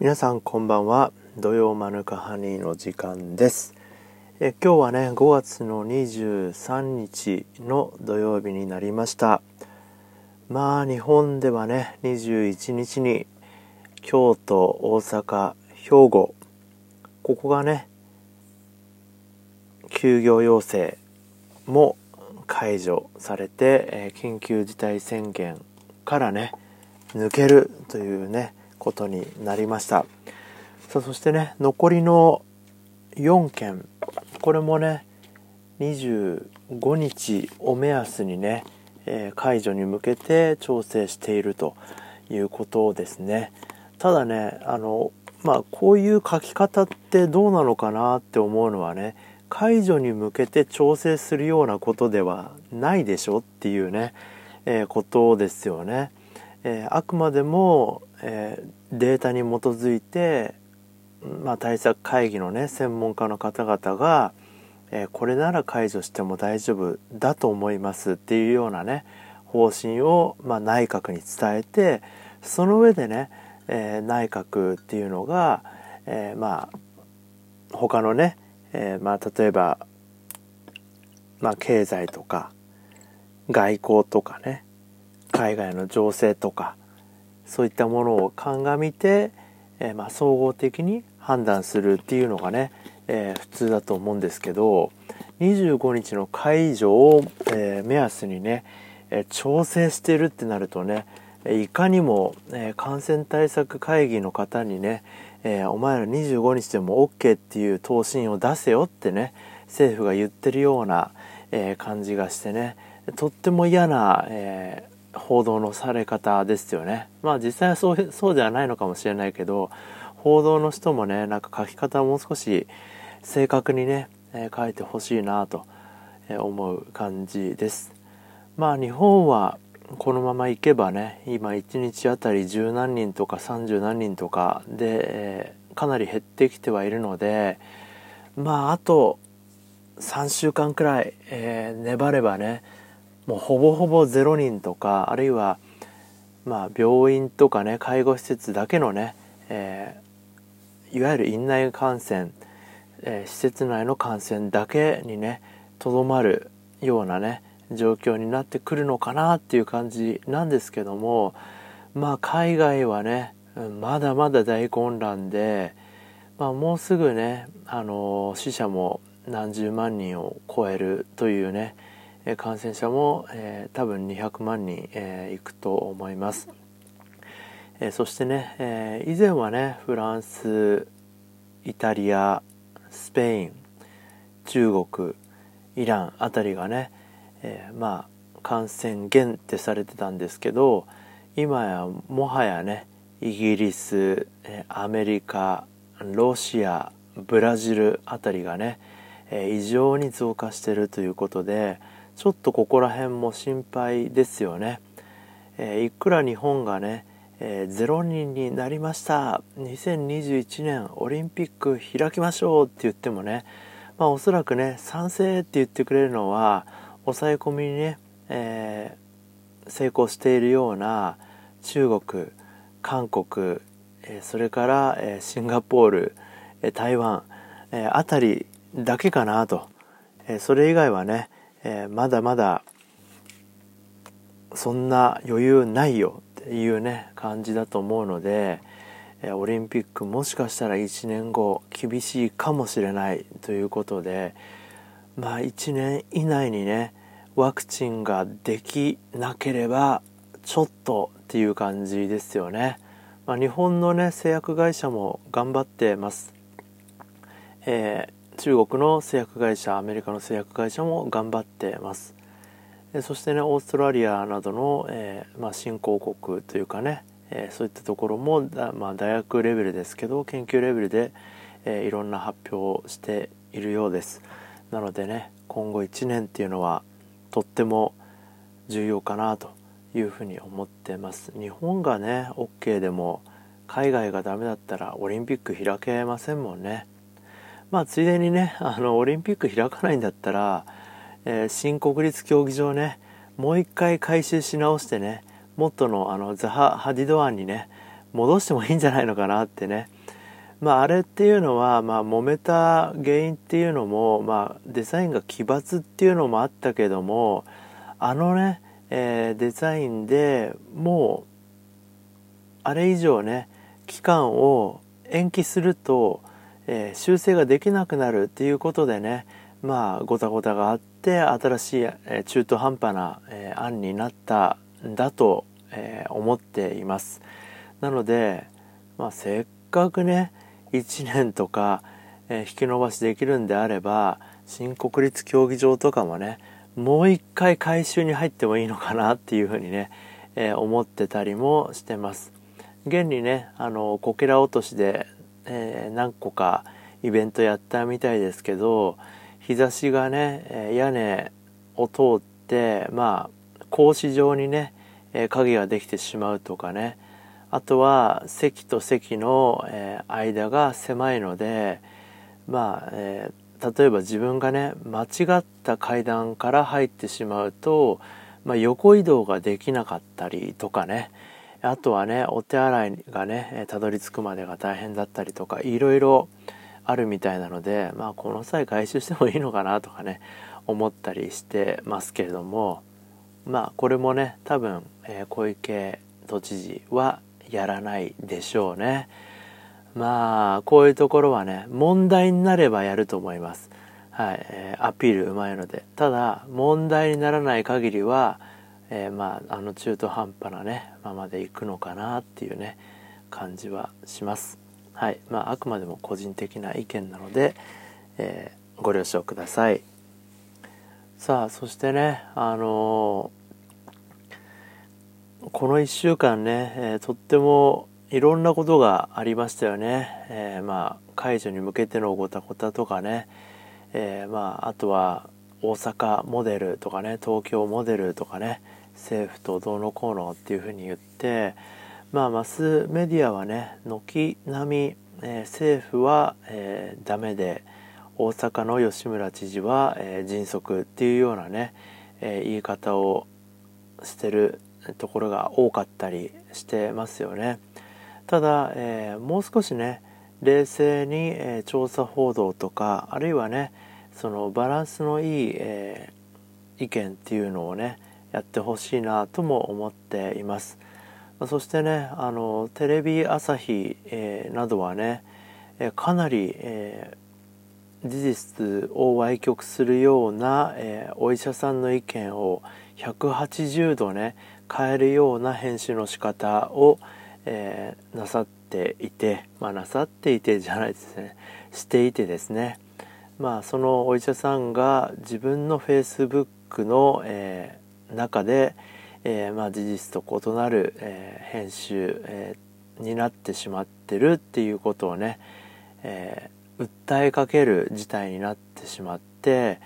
皆さんこんばんは。土曜マヌカハニーの時間です。え今日はね5月の23日の土曜日になりました。まあ日本ではね21日に京都大阪兵庫ここがね休業要請も解除されて、え、緊急事態宣言からね抜けるというねことになりましたさあそしてね残りの4件これもね25日を目安にね、えー、解除に向けて調整しているということですねただねあのまあこういう書き方ってどうなのかなって思うのはね解除に向けて調整するようなことではないでしょっていうね、えー、ことですよね。えー、あくまでも、えー、データに基づいて、まあ、対策会議のね専門家の方々が、えー、これなら解除しても大丈夫だと思いますっていうようなね方針を、まあ、内閣に伝えてその上でね、え内閣っていうのが、えまあ他のね、えまあ例えば、まあ、経済とか外交とかね海外の情勢とかそういったものを鑑みて、えー、まあ、総合的に判断するっていうのがね、えー、普通だと思うんですけど25日の解除を、えー、目安にね、え調整してるってなるとねいかにも、え感染対策会議の方にね、えお前ら25日でも OK っていう答申を出せよってね政府が言ってるような、え感じがしてねとっても嫌な、え報道のされ方ですよね。まあ実際はそうそうではないのかもしれないけど報道の人もねなんか書き方をもう少し正確にね、えー、書いてほしいなと思う感じです。まあ日本はこのままいけばね今1日あたり十何人とか30何人とかで、えー、かなり減ってきてはいるのでまああと3週間くらい、えー、粘ればねもうほぼほぼ0人とかあるいはまあ病院とかね介護施設だけのね、えー、いわゆる院内感染、えー、施設内の感染だけにねとどまるようなね状況になってくるのかなっていう感じなんですけどもまあ海外はねまだまだ大混乱で、まあ、もうすぐね、あの死者も何十万人を超えるというね感染者も、えー、多分200万人、えー、いくと思います、えー、そしてね、え以前はねフランスイタリアスペイン中国イランあたりがね、えまあ感染源ってされてたんですけど今やもはやねイギリスアメリカロシアブラジルあたりがねえ異常に増加してるということでちょっとここら辺も心配ですよね、えー、いくら日本がね、えー、0人になりました。2021年オリンピック開きましょうって言ってもねまあおそらくね賛成って言ってくれるのは抑え込みにね、えー、成功しているような中国韓国、えー、それから、えー、シンガポール、えー、台湾、えー、あたりだけかなと、えー、それ以外はねえー、まだまだそんな余裕ないよっていうね感じだと思うので、えー、オリンピックもしかしたら1年後厳しいかもしれないということでまあ1年以内にねワクチンができなければちょっとっていう感じですよね。まあ、日本のね製薬会社も頑張ってます。え中国の製薬会社アメリカの製薬会社も頑張ってます。そしてねオーストラリアなどの、えー、まあ、新興国というかね、えー、そういったところもまあ、大学レベルですけど研究レベルで、えー、いろんな発表をしているようです。なのでね今後1年っていうのはとっても重要かなというふうに思ってます。日本がね OK でも海外がダメだったらオリンピック開けませんもんね。まあついでにねあのオリンピック開かないんだったら、えー、新国立競技場ねもう一回改修し直してね元のあのザハ・ハディド湾にね戻してもいいんじゃないのかなってね。まあ、あれっていうのは、まあ、揉めた原因っていうのも、まあ、デザインが奇抜っていうのもあったけどもあのね、えー、デザインでもうあれ以上ね期間を延期すると、えー、修正ができなくなるっていうことでねまあごたごたがあって新しい、えー、中途半端な、えー、案になったんだと、え思っています。なので、まあ、せっかくね1年とか、え引き延ばしできるんであれば新国立競技場とかもねもう一回改修に入ってもいいのかなっていうふうにね、え思ってたりもしてます。現にねあのこけら落としで、えー、何個かイベントやったみたいですけど日差しがね屋根を通ってまあ格子状にね影ができてしまうとかね。あとは席と席の間が狭いのでまあ、えー、例えば自分がね間違った階段から入ってしまうと、まあ、横移動ができなかったりとかね。あとはねお手洗いがねたどり着くまでが大変だったりとかいろいろあるみたいなのでまあこの際回収してもいいのかなとかね思ったりしてますけれどもまあこれもね多分、えー、小池都知事はやらないでしょうね。まあこういうところはね問題になればやると思います。はい、えー、アピールうまいので。ただ問題にならない限りはえー、まああの中途半端なねままでいくのかなっていうね感じはします。はい。まああくまでも個人的な意見なので、えー、ご了承ください。さあそしてねあのー、この1週間ね、えとってもいろんなことがありましたよね、えまあ解除に向けてのごたごたとかね、えまああとは大阪モデルとかね東京モデルとかね政府とどうのこうのっていうふうに言ってまあマスメディアはね軒並み、えー、政府は、えー、ダメで大阪の吉村知事は、えー、迅速っていうようなね、えー、言い方をしてるところが多かったりしてますよね。ただ、えー、もう少しね冷静に、えー、調査報道とかあるいはねそのバランスのいい、えー、意見っていうのをねやってほしいなとも思っています。そしてねあのテレビ朝日、えー、などはね、えー、かなり、えー、事実を歪曲するような、えお医者さんの意見を180度ね変えるような編集の仕方を、えなさっていてまあなさっていてじゃないですね。していてですね。まあ、そのお医者さんが自分のフェイスブックの、えー、中で、えーまあ、事実と異なる、えー、編集、えー、になってしまってるっていうことをね、えー、訴えかける事態になってしまって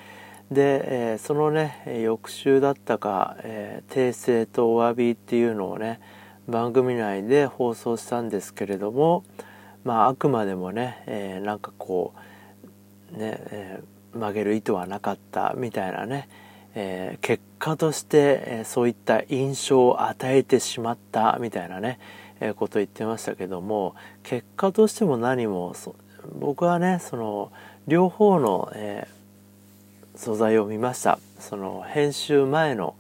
で、えー、そのね翌週だったか、えー、訂正とお詫びっていうのをね番組内で放送したんですけれども、まあ、あくまでもね、えー、なんかこうね、えー、曲げる意図はなかったみたいなね、えー、結果として、えー、そういった印象を与えてしまったみたいなね、えことを言ってましたけども結果としても何も僕はねその両方の、え素材を見ました。その編集前の、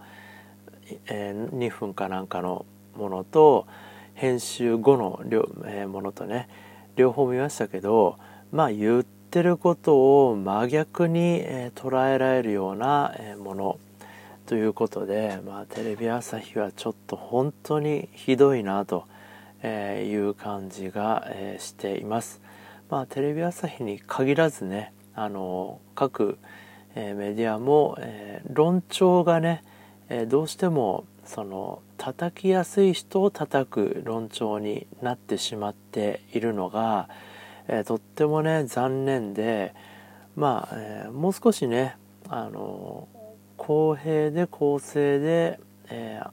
え2分かなんかのものと編集後の両、えものとね両方見ましたけどまあ言ってってることを真逆に、え捉えられるような、えものということで、まあ、テレビ朝日はちょっと本当にひどいなという感じが、えしています。まあ、テレビ朝日に限らずねあの各、えメディアも、え論調がね、えどうしてもその叩きやすい人を叩く論調になってしまっているのが、えー、とってもね残念でまあ、えー、もう少しねあの公平で公正で、えー、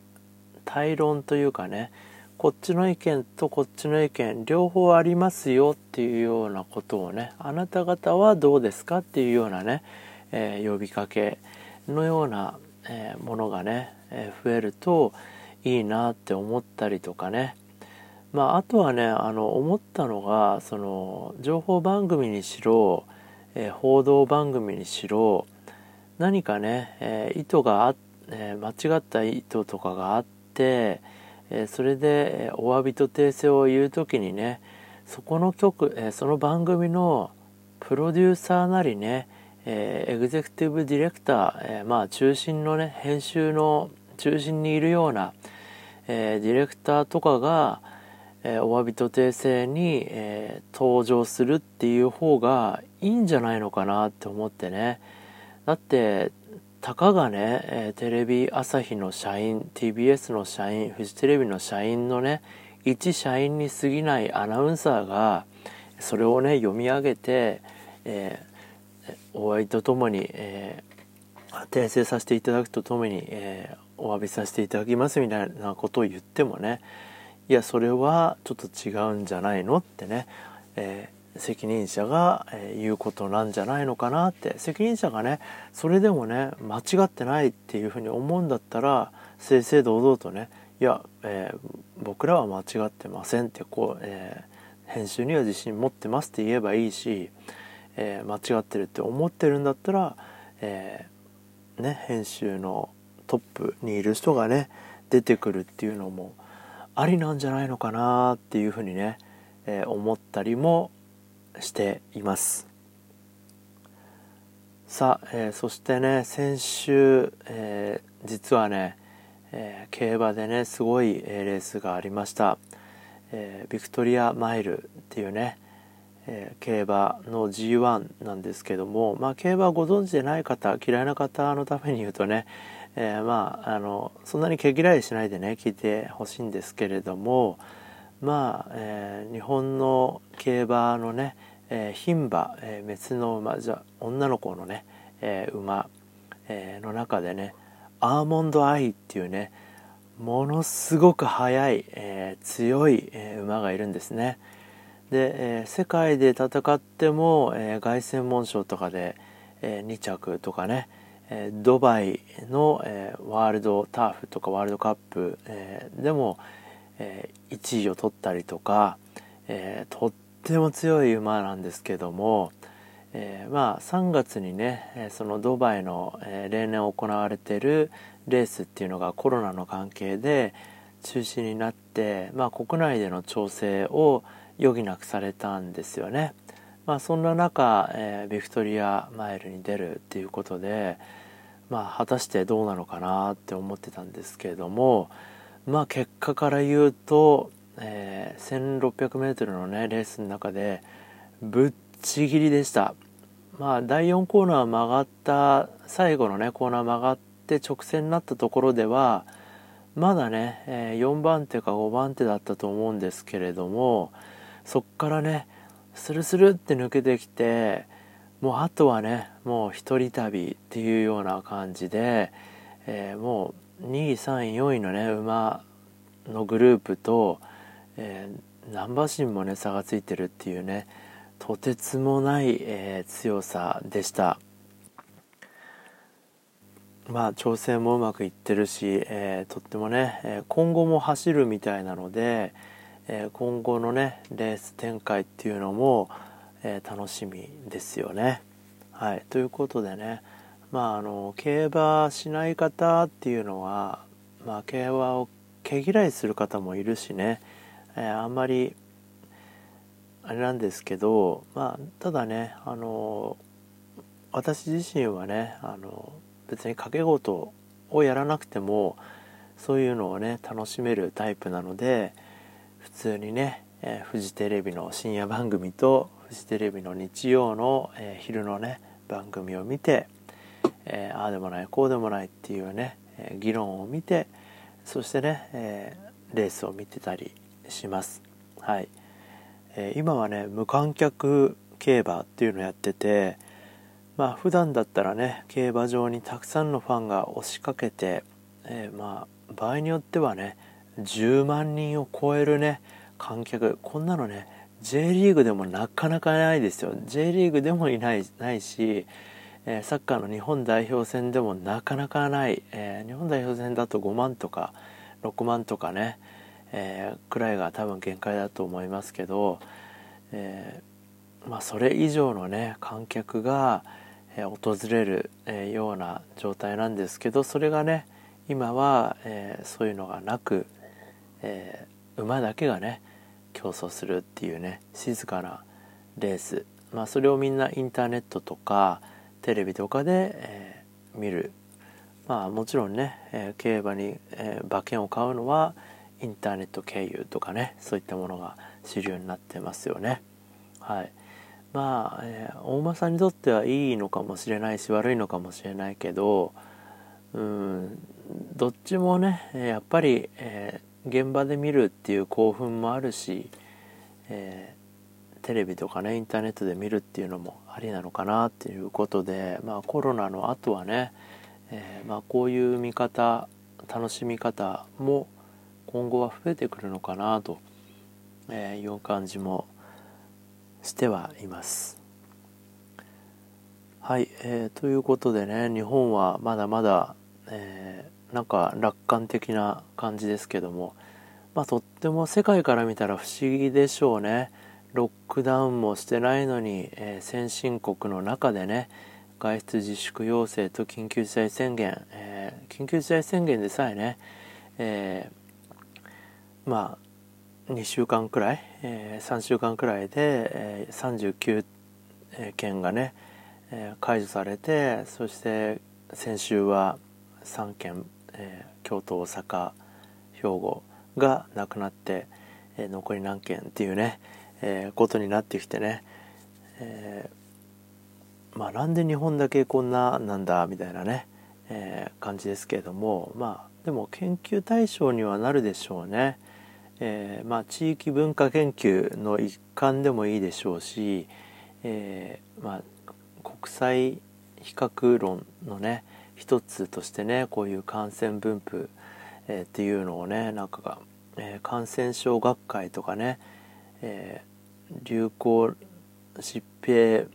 対論というかねこっちの意見とこっちの意見両方ありますよっていうようなことをねあなた方はどうですか？っていうようなね、えー、呼びかけのような、えー、ものがね、えー、増えるといいなって思ったりとかねまあ、あとはねあの思ったのがその情報番組にしろ、えー、報道番組にしろ何かね、えー、意図があ、えー、間違った意図とかがあって、えそれで、えお詫びと訂正を言う時にねそこの曲、えその番組のプロデューサーなりね、えエグゼクティブディレクター、えまあ中心のね編集の中心にいるような、えディレクターとかが、えお詫びと訂正に、え登場するっていう方がいいんじゃないのかなって思ってね。だってたかがね、えテレビ朝日の社員 TBS の社員フジテレビの社員のね一社員に過ぎないアナウンサーがそれをね読み上げて、えー、お詫びとともに、えー、訂正させていただくとともに、えー、お詫びさせていただきますみたいなことを言ってもねいやそれはちょっと違うんじゃないのってね、えー、責任者が、え言うことなんじゃないのかなって。責任者がねそれでもね間違ってないっていうふうに思うんだったら正々堂々とねいや、えー、僕らは間違ってませんってこう、えー、編集には自信持ってますって言えばいいし、えー、間違ってるって思ってるんだったら、えね、編集のトップにいる人がね出てくるっていうのもありなんじゃないのかなっていうふうにね、え思ったりもしています。さあ、えそしてね先週、え実はねえー、競馬でねすごい、えレースがありました、えー、ビクトリアマイルっていうね、えー、競馬の G1 なんですけども、まあ、競馬ご存知でない方嫌いな方のために言うとね、えまああのそんなに毛嫌いしないでね聞いてほしいんですけれどもまあ、え日本の競馬のね牝、え馬、えメスの馬じゃ女の子のね、え馬、えの中でねアーモンドアイっていうねものすごく速い、えー、強い、えー、馬がいるんですね。で、えー、世界で戦っても、え凱旋門賞とかで、え2着とかね、えドバイの、えワールドターフとかワールドカップ、えでも、え1位を取ったりとか、えとっても強い馬なんですけども、え、まあ3月にねそのドバイの、え、例年行われてるレースっていうのがコロナの関係で中止になって、まあ、国内での調整を余儀なくされたんですよね。まあ、そんな中、えー、ビクトリアマイルに出るっていうことで、まあ、果たしてどうなのかなって思ってたんですけれども、まあ、結果から言うと、えー、1600m のねレースの中でぶっちぎりでした。まあ、第4コーナー曲がった最後のねコーナー曲がって直線になったところではまだね、えー、4番手か5番手だったと思うんですけれどもそっからねスルスルって抜けてきてもうあとはねもう一人旅っていうような感じで、えー、もう2位3位4位のね馬のグループと、えー、ナンバーシンもね差がついてるっていうねとてつもない、えー、強さでした。まあ調整もうまくいってるし、えー、とってもね、え今後も走るみたいなので、え今後のねレース展開っていうのも、え楽しみですよね。はい、ということでねまああの競馬しない方っていうのは、まあ、競馬を毛嫌いする方もいるしね、えあんまりあれなんですけどまあただねあの私自身はねあの別に掛け事をやらなくてもそういうのをね楽しめるタイプなので通にね、えー、フジテレビの深夜番組とフジテレビの日曜の、えー、昼のね番組を見て、えー、ああでもないこうでもないっていうね、え議論を見てそしてね、えレースを見てたりします。はいえ今はね無観客競馬っていうのをやっててまあ普段だったらね競馬場にたくさんのファンが押しかけて、えー、まあ場合によってはね10万人を超えるね観客。こんなのね J リーグでもなかなかないですよ。J リーグでもいないないし、えー、サッカーの日本代表戦でもなかなかない、えー、日本代表戦だと5万とか6万とかね、えー、くらいが多分限界だと思いますけど、え、まあ、それ以上のね観客が、え訪れる、えような状態なんですけどそれがね今は、えそういうのがなく、え馬だけがね競争するっていうね静かなレース、まあ、それをみんなインターネットとかテレビとかで、え見る。まあもちろんね、えー、競馬に、え、馬券を買うのはインターネット経由とかねそういったものが主流になってますよね。はい。まあ、えー、大間さんにとってはいいのかもしれないし悪いのかもしれないけどうんどっちもねやっぱり、えー、現場で見るっていう興奮もあるし、えー、テレビとかねインターネットで見るっていうのもありなのかなっていうことでまあコロナの後はねえー、まあ、こういう見方楽しみ方も今後は増えてくるのかなという感じもしてはいます。はい、えー、ということでね日本はまだまだ、えー、なんか楽観的な感じですけども、まあ、とっても世界から見たら不思議でしょうね。ロックダウンもしてないのに、えー、先進国の中でね外出自粛要請と緊急事態宣言、えー、緊急事態宣言でさえね、えー、まあ2週間くらい、え、3週間くらいで、え、39件がね、え、解除されてそして先週は3件、えー、京都大阪兵庫がなくなって、えー、残り何件っていうね、えー、ことになってきてね、えまあなんで日本だけこんななんだみたいなね、え、感じですけれどもまあでも研究対象にはなるでしょうね。え、まあ地域文化研究の一環でもいいでしょうし、え、まあ国際比較論のね一つとしてねこういう感染分布、えー、っていうのをねなんかが、えー、感染症学会とかね、えー、流行疾病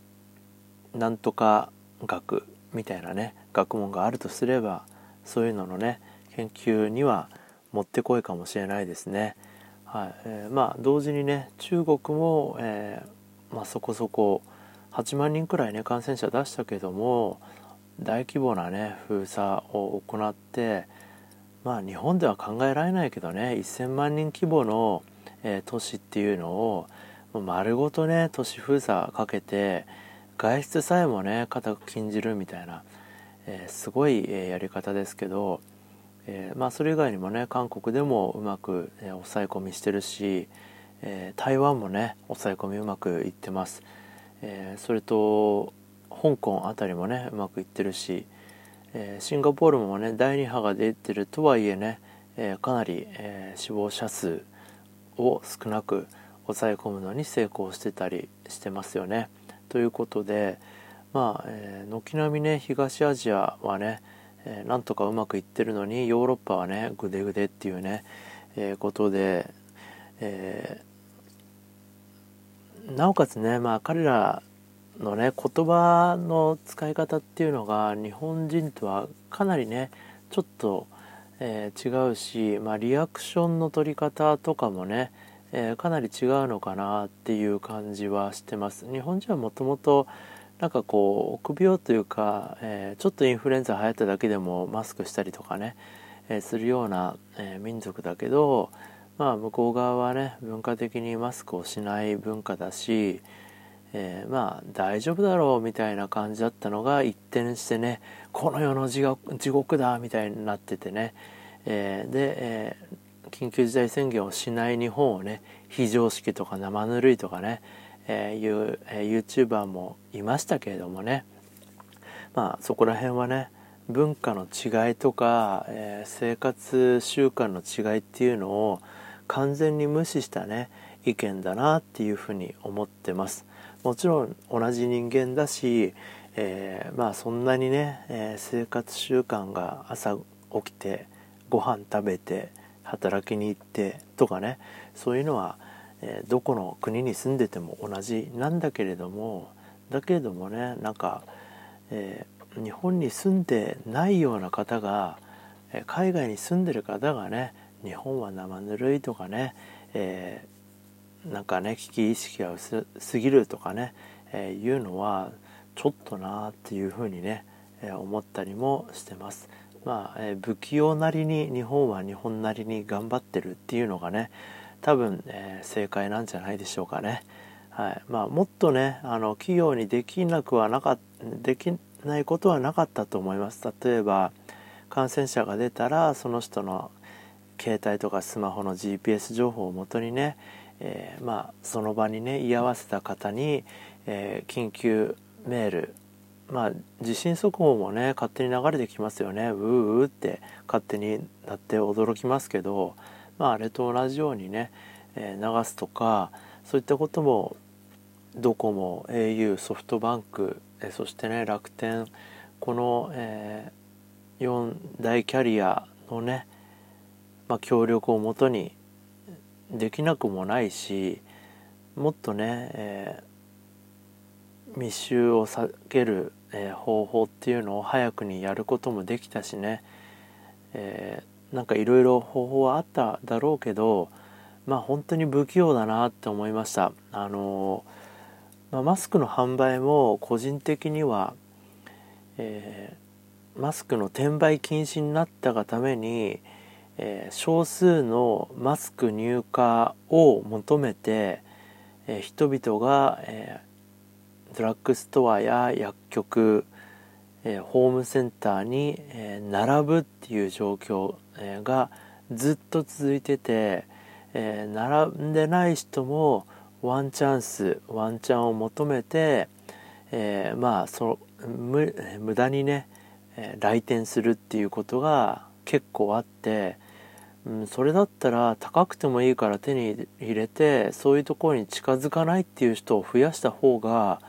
なんとか学みたいなね学問があるとすればそういうののね研究にはもってこいかもしれないですね。はいえー、まあ同時にね中国も、えー、まあ、そこそこ8万人くらいね感染者出したけども大規模なね封鎖を行ってまあ日本では考えられないけどね1000万人規模の、えー、都市っていうのを丸ごとね都市封鎖かけて外出さえもね固く禁じるみたいな、えー、すごい、えやり方ですけど、えー、まあ、それ以外にもね韓国でもうまく、え抑え込みしてるし、え台湾もね抑え込みうまくいってます、えそれと香港あたりもねうまくいってるし、えシンガポールもね第2波が出てるとはいえね、えかなり、え死亡者数を少なく抑え込むのに成功してたりしてますよね。ということでまあ、え、軒並みね東アジアはね、えー、なんとかうまくいってるのにヨーロッパはねグデグデっていうね、え、ことで、え、なおかつねまあ彼らのね言葉の使い方っていうのが日本人とはかなりねちょっと、えー、違うし、まあ、リアクションの取り方とかもねえー、かなり違うのかなっていう感じはしてます。日本人はもともとなんかこう臆病というか、えー、ちょっとインフルエンザ流行っただけでもマスクしたりとかね、え、するような、え民族だけどまあ向こう側はね文化的にマスクをしない文化だし、えまあ大丈夫だろうみたいな感じだったのが一転してねこの世の地獄だみたいになっててね、えで、え緊急事態宣言をしない日本をね非常識とか生ぬるいとかね、えー、いう、えー、YouTuber もいましたけれどもね。まあそこら辺はね文化の違いとか、えー、生活習慣の違いっていうのを完全に無視したね意見だなっていうふうに思ってます。もちろん同じ人間だし、えー、まあそんなにね、えー、生活習慣が朝起きてご飯食べて働きに行ってとかねそういうのは、えー、どこの国に住んでても同じなんだけれどもだけれどもねなんか、えー、日本に住んでないような方が、海外に住んでる方がね日本は生ぬるいとかね、えー、なんかね危機意識が薄すぎるとかね、えー、いうのはちょっとなっていうふうにね、えー、思ったりもしてます。まあ、えー、不器用なりに日本は日本なりに頑張ってるっていうのがね多分、えー、正解なんじゃないでしょうかね。はいまあ、もっとねあの企業にできなくはなかできないことはなかったと思います。例えば感染者が出たらその人の携帯とかスマホの GPS 情報をもとにね、えー、まあ、その場にね居合わせた方に、えー、緊急メールまあ地震速報もね勝手に流れてきますよね。うーうーって勝手になって驚きますけど、まあ、あれと同じようにね、えー、流すとかそういったこともドコモ au ソフトバンク、えそしてね楽天この、えー、4大キャリアのね、まあ、協力をもとにできなくもないしもっとね、えー、密集を避ける、えー、方法っていうのを早くにやることもできたしね、えー、なんかいろいろ方法はあっただろうけどまあ本当に不器用だなって思いました。あのーまあ、マスクの販売も個人的には、えー、マスクの転売禁止になったがために、えー、少数のマスク入荷を求めて、えー、人々が、えドラッグストアや薬局、えホームセンターに、え並ぶっていう状況、えがずっと続いてて、え並んでない人もワンチャンスワンチャンを求めて、えー、まあそ無無駄にね、来店するっていうことが結構あって、うん、それだったら高くてもいいから手に入れてそういうところに近づかないっていう人を増やした方が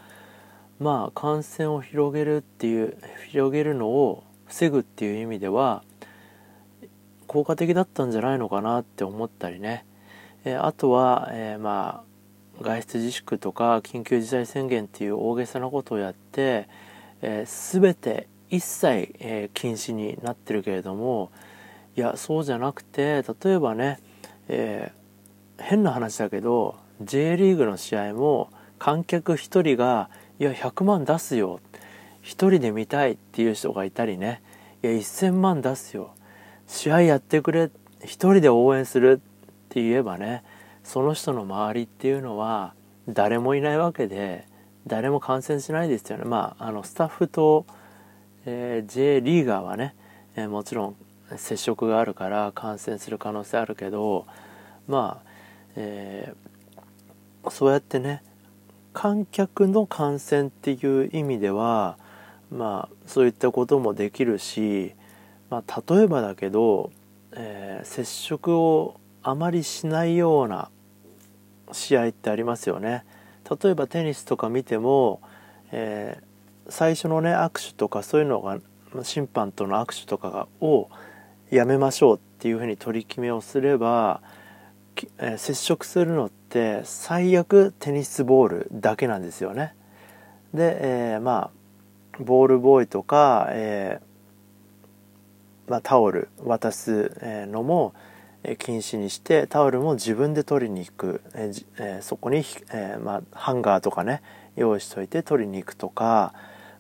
まあ感染を広げるっていう広げるのを防ぐっていう意味では効果的だったんじゃないのかなって思ったりね、えー、あとは、えー、まあ外出自粛とか緊急事態宣言っていう大げさなことをやって、えー、全て一切、え、禁止になってるけれどもいやそうじゃなくて例えばね、えー、変な話だけど J リーグの試合も観客1人が「いや100万出すよ」1人で見たいっていう人がいたりね「いや1000万出すよ」試合やってくれ1人で応援するって言えばねその人の周りっていうのは誰もいないわけで誰も感染しないですよね。まああのスタッフと、えー、J リーガーはね、えー、もちろん接触があるから感染する可能性あるけどまあ、えー、そうやってね観客の感染っていう意味ではまあそういったこともできるし、まあ、例えばだけど、えー、接触をあまりしないような試合ってありますよね。例えばテニスとか見ても、えー、最初のね握手とかそういうのが審判との握手とかをやめましょうっていうふうに取り決めをすれば、えー、接触するのって最悪テニスボールだけなんですよね。で、えー、まあボールボーイとか、えまあ、タオル渡すのも、禁止にしてタオルも自分で取りに行く、えー、そこに、えー、まあ、ハンガーとかね用意しといて取りに行くとか、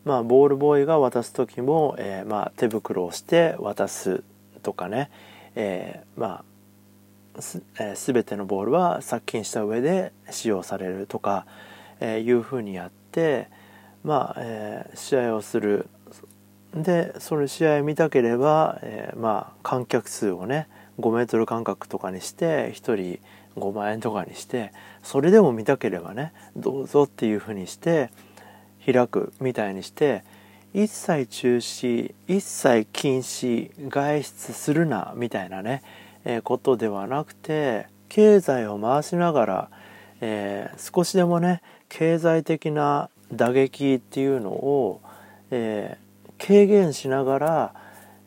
まあ、ボールボーイが渡す時も、えー、まあ、手袋をして渡すとかね、えまあす、え全てのボールは殺菌した上で使用されるとか、えいうふうにやって、まあえ試合をする。でその試合見たければ、えまあ、観客数をね5メートル間隔とかにして1人5万円とかにしてそれでも見たければねどうぞっていうふうにして開くみたいにして一切中止一切禁止外出するなみたいなね、えー、ことではなくて経済を回しながら、えー、少しでもね経済的な打撃っていうのを、えー、軽減しながら、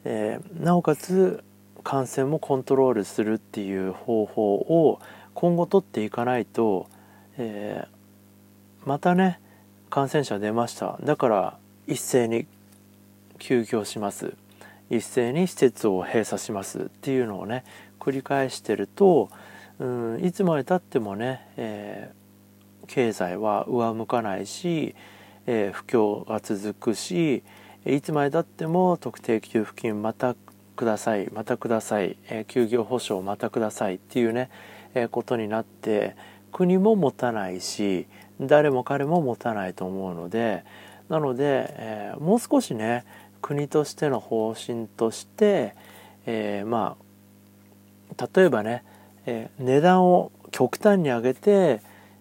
えなおかつ感染もコントロールするっていう方法を今後取っていかないと、えー、またね感染者出ました。だから一斉に休業します。一斉に施設を閉鎖しますっていうのをね繰り返してると、うん、いつまでたってもね、えー、経済は上向かないし、えー、不況が続くしいつまでたっても特定給付金またくださいまたください、えー、休業保障またくださいっていうね、え、ことになって国も持たないし誰も彼も持たないと思うのでなので、えー、もう少しね国としての方針として、えー、まあ例えばね、えー、値段を極端に上げて、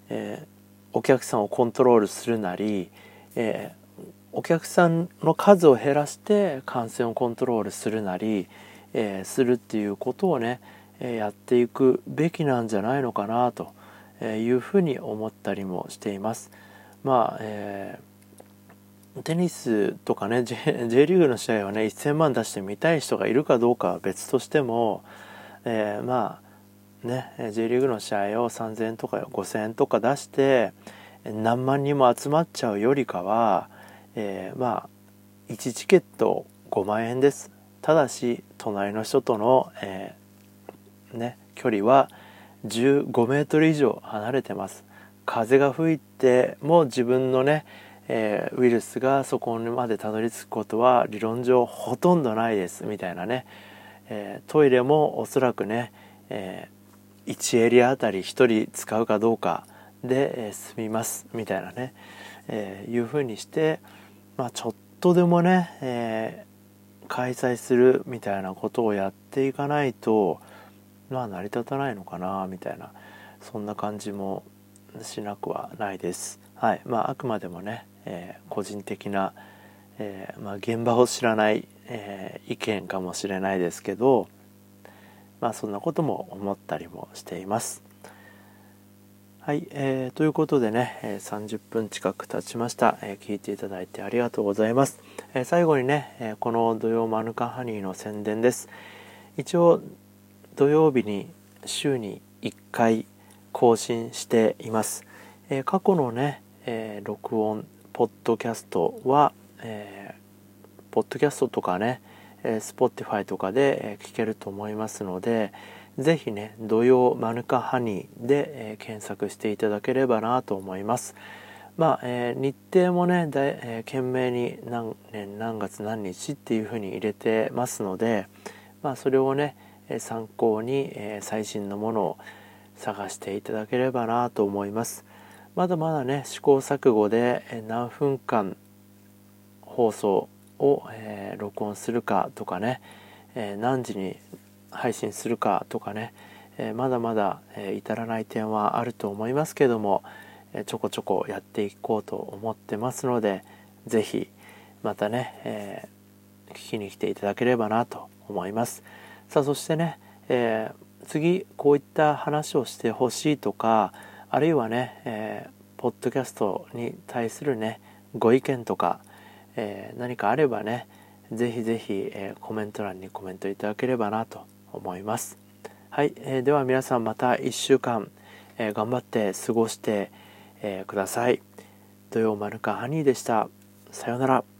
えお客さんをコントロールするなり、えお客さんの数を減らして感染をコントロールするなり、えするっていうことをね、えやっていくべきなんじゃないのかなというふうに思ったりもしています。まあ、えーテニスとかね J, J リーグの試合はね1000万出して見たい人がいるかどうかは別としても、えー、まあね J リーグの試合を3000円とか5000円とか出して何万人も集まっちゃうよりかは、えー、まあ1チケット5万円です。ただし隣の人との、えー、ね、距離は15メートル以上離れてます。風が吹いても自分のねえー、ウイルスがそこまでたどり着くことは理論上ほとんどないですみたいなね、えー、トイレもおそらくね、えー、1エリアあたり1人使うかどうかで、えー、済みますみたいなね、えいうふうにして、まあ、ちょっとでもね、え開催するみたいなことをやっていかないとまあ成り立たないのかなみたいな。そんな感じもしなくはないです。はい。まあ、あくまでもねえー、個人的な、えー、まあ、現場を知らない、えー、意見かもしれないですけど、まあ、そんなことも思ったりもしています。はい、えー、ということでね、え30分近く経ちました、え聞いていただいてありがとうございます。え最後にね、えこの土曜マヌカハニーの宣伝です。一応土曜日に週に1回更新しています。え過去のね、え録音ポッドキャストは、えー、ポッドキャストとかね、えー、Spotify とかで、えー、聞けると思いますので、ぜひね、土曜マヌカハニーで、えー、検索していただければなと思います。まあ、えー、日程もね、だいえー、懸命に何年何月何日っていうふうに入れてますので、まあ、それをね、えー、参考に、えー、最新のものを探していただければなと思います。まだまだね試行錯誤で何分間放送を、えー、録音するかとかね、えー、何時に配信するかとかね、えー、まだまだ、え至らない点はあると思いますけども、えちょこちょこやっていこうと思ってますので是非またね、え聞きに来ていただければなと思います。さあそしてね、え次こういった話をしてほしいとかあるいはね、えー、ポッドキャストに対するねご意見とか、えー、何かあればねぜひぜひ、えー、コメント欄にコメントいただければなと思います。はい、えー、では皆さんまた1週間、えー、頑張って過ごして、えー、ください。土曜マルカハニーでした。さようなら。